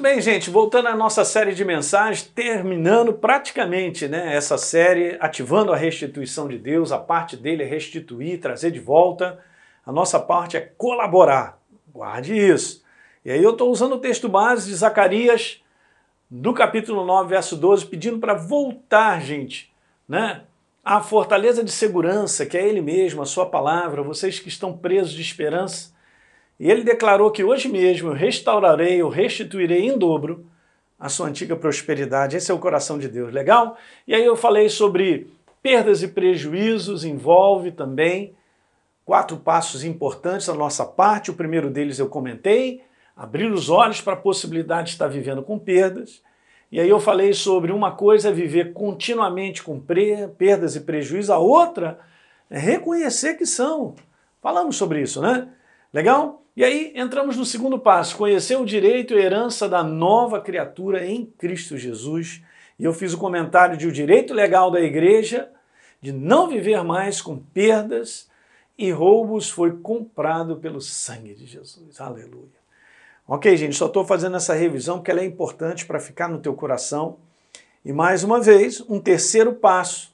Muito bem, gente, voltando à nossa série de mensagens, terminando praticamente né, essa série, ativando a restituição de Deus, a parte dele é restituir, trazer de volta, a nossa parte é colaborar, guarde isso. E aí eu estou usando o texto base de Zacarias, do capítulo 9, verso 12, pedindo para voltar, gente, né, à fortaleza de segurança, que é Ele mesmo, a Sua palavra, vocês que estão presos de esperança, e ele declarou que hoje mesmo eu restaurarei, eu restituirei em dobro a sua antiga prosperidade. Esse é o coração de Deus, legal? E aí eu falei sobre perdas e prejuízos, envolve também quatro passos importantes da nossa parte. O primeiro deles eu comentei, abrir os olhos para a possibilidade de estar vivendo com perdas. E aí eu falei sobre uma coisa é viver continuamente com perdas e prejuízos, a outra é reconhecer que são. Falamos sobre isso, né? Legal? E aí entramos no segundo passo, conhecer o direito e herança da nova criatura em Cristo Jesus. E eu fiz o comentário de o direito legal da igreja de não viver mais com perdas e roubos foi comprado pelo sangue de Jesus. Aleluia. Ok, gente, só estou fazendo essa revisão porque ela é importante para ficar no teu coração. E mais uma vez, um terceiro passo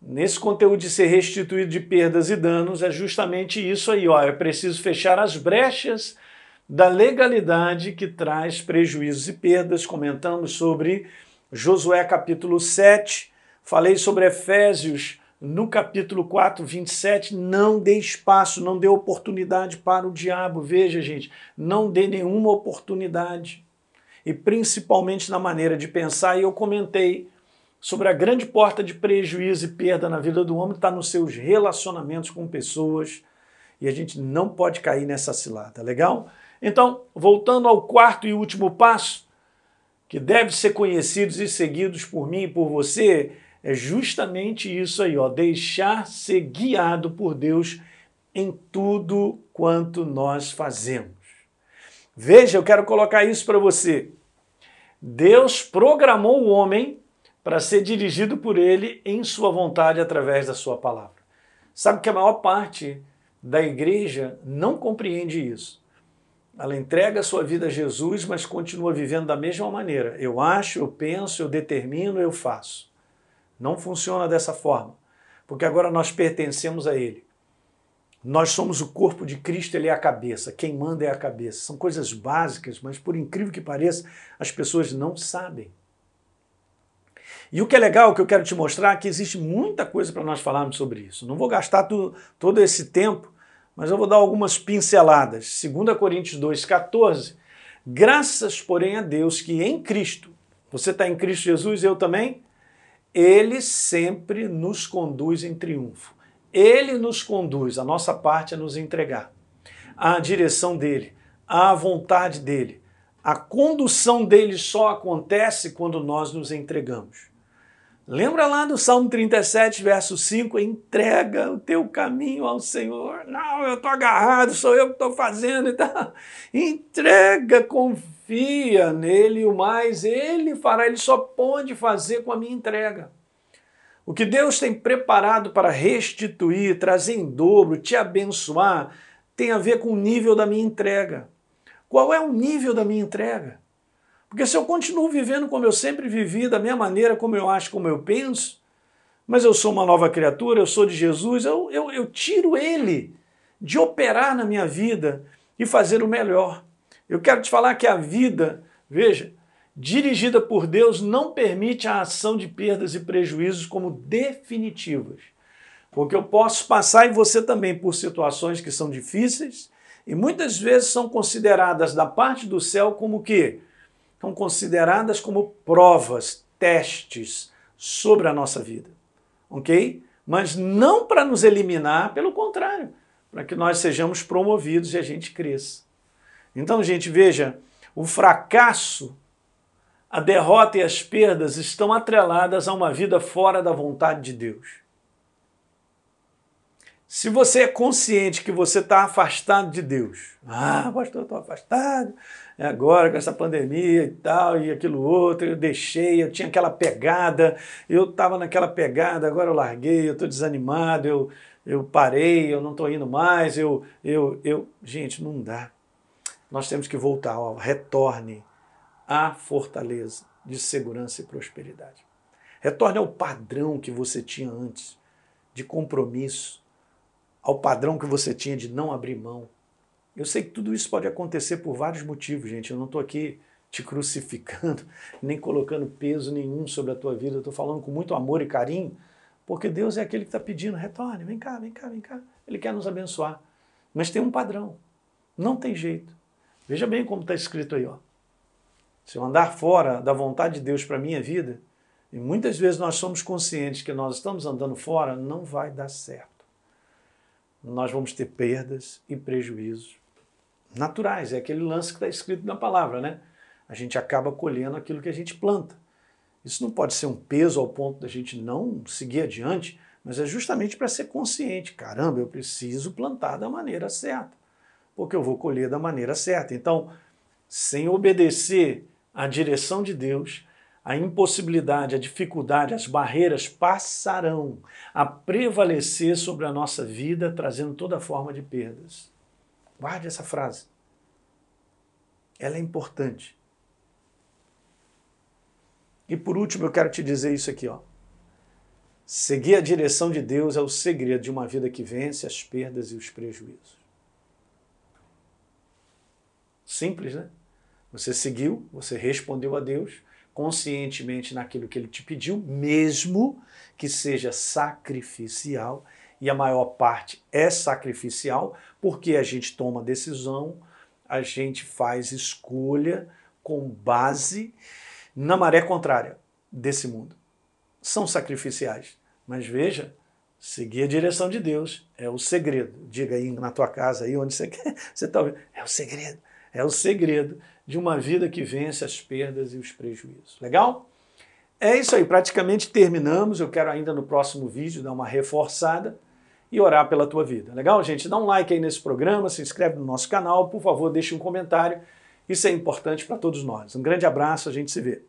Nesse conteúdo de ser restituído de perdas e danos é justamente isso aí, ó. É preciso fechar as brechas da legalidade que traz prejuízos e perdas. Comentamos sobre Josué capítulo 7, falei sobre Efésios no capítulo 4, 27. Não dê espaço, não dê oportunidade para o diabo. Veja, gente, não dê nenhuma oportunidade. E principalmente na maneira de pensar, e eu comentei sobre a grande porta de prejuízo e perda na vida do homem está nos seus relacionamentos com pessoas e a gente não pode cair nessa cilada, legal? Então, voltando ao quarto e último passo, que deve ser conhecidos e seguidos por mim e por você, é justamente isso aí, ó, deixar ser guiado por Deus em tudo quanto nós fazemos. Veja, eu quero colocar isso para você. Deus programou o homem para ser dirigido por ele em sua vontade através da sua palavra. Sabe que a maior parte da igreja não compreende isso. Ela entrega a sua vida a Jesus, mas continua vivendo da mesma maneira. Eu acho, eu penso, eu determino, eu faço. Não funciona dessa forma, porque agora nós pertencemos a Ele. Nós somos o corpo de Cristo, Ele é a cabeça. Quem manda é a cabeça. São coisas básicas, mas por incrível que pareça, as pessoas não sabem. E o que é legal, que eu quero te mostrar, é que existe muita coisa para nós falarmos sobre isso. Não vou gastar tu, todo esse tempo, mas eu vou dar algumas pinceladas. 2 Coríntios 2,14. Graças, porém, a Deus que em Cristo, você está em Cristo Jesus, eu também, Ele sempre nos conduz em triunfo. Ele nos conduz, a nossa parte é nos entregar. A direção dele, a vontade dele. A condução dele só acontece quando nós nos entregamos. Lembra lá do Salmo 37, verso 5? Entrega o teu caminho ao Senhor. Não, eu estou agarrado, sou eu que estou fazendo e tal. Entrega, confia nele, o mais ele fará, ele só pode fazer com a minha entrega. O que Deus tem preparado para restituir, trazer em dobro, te abençoar, tem a ver com o nível da minha entrega. Qual é o nível da minha entrega? Porque se eu continuo vivendo como eu sempre vivi, da minha maneira, como eu acho, como eu penso, mas eu sou uma nova criatura, eu sou de Jesus, eu, eu, eu tiro ele de operar na minha vida e fazer o melhor. Eu quero te falar que a vida, veja, dirigida por Deus não permite a ação de perdas e prejuízos como definitivas. Porque eu posso passar e você também por situações que são difíceis e muitas vezes são consideradas da parte do céu como que são consideradas como provas, testes sobre a nossa vida. Ok? Mas não para nos eliminar, pelo contrário, para que nós sejamos promovidos e a gente cresça. Então, gente, veja, o fracasso, a derrota e as perdas estão atreladas a uma vida fora da vontade de Deus. Se você é consciente que você está afastado de Deus, ah, pastor, estou afastado, é agora com essa pandemia e tal, e aquilo outro, eu deixei, eu tinha aquela pegada, eu estava naquela pegada, agora eu larguei, eu estou desanimado, eu, eu parei, eu não estou indo mais, eu, eu, eu. Gente, não dá. Nós temos que voltar, ó, retorne à fortaleza de segurança e prosperidade. Retorne ao padrão que você tinha antes, de compromisso, ao padrão que você tinha de não abrir mão. Eu sei que tudo isso pode acontecer por vários motivos, gente. Eu não estou aqui te crucificando, nem colocando peso nenhum sobre a tua vida. Eu estou falando com muito amor e carinho, porque Deus é aquele que está pedindo: retorne, vem cá, vem cá, vem cá. Ele quer nos abençoar. Mas tem um padrão. Não tem jeito. Veja bem como está escrito aí. Ó. Se eu andar fora da vontade de Deus para a minha vida, e muitas vezes nós somos conscientes que nós estamos andando fora, não vai dar certo. Nós vamos ter perdas e prejuízos naturais. É aquele lance que está escrito na palavra, né? A gente acaba colhendo aquilo que a gente planta. Isso não pode ser um peso ao ponto da gente não seguir adiante, mas é justamente para ser consciente. Caramba, eu preciso plantar da maneira certa, porque eu vou colher da maneira certa. Então, sem obedecer à direção de Deus, a impossibilidade, a dificuldade, as barreiras passarão a prevalecer sobre a nossa vida, trazendo toda forma de perdas. Guarde essa frase. Ela é importante. E por último, eu quero te dizer isso aqui, ó. Seguir a direção de Deus é o segredo de uma vida que vence as perdas e os prejuízos. Simples, né? Você seguiu, você respondeu a Deus, conscientemente naquilo que ele te pediu, mesmo que seja sacrificial, e a maior parte é sacrificial, porque a gente toma decisão, a gente faz escolha com base na maré contrária desse mundo. São sacrificiais, mas veja, seguir a direção de Deus é o segredo. Diga aí na tua casa, aí onde você quer, você está ouvindo. É o segredo. É o segredo de uma vida que vence as perdas e os prejuízos. Legal? É isso aí, praticamente terminamos. Eu quero ainda no próximo vídeo dar uma reforçada e orar pela tua vida. Legal, gente? Dá um like aí nesse programa, se inscreve no nosso canal, por favor, deixe um comentário. Isso é importante para todos nós. Um grande abraço, a gente se vê.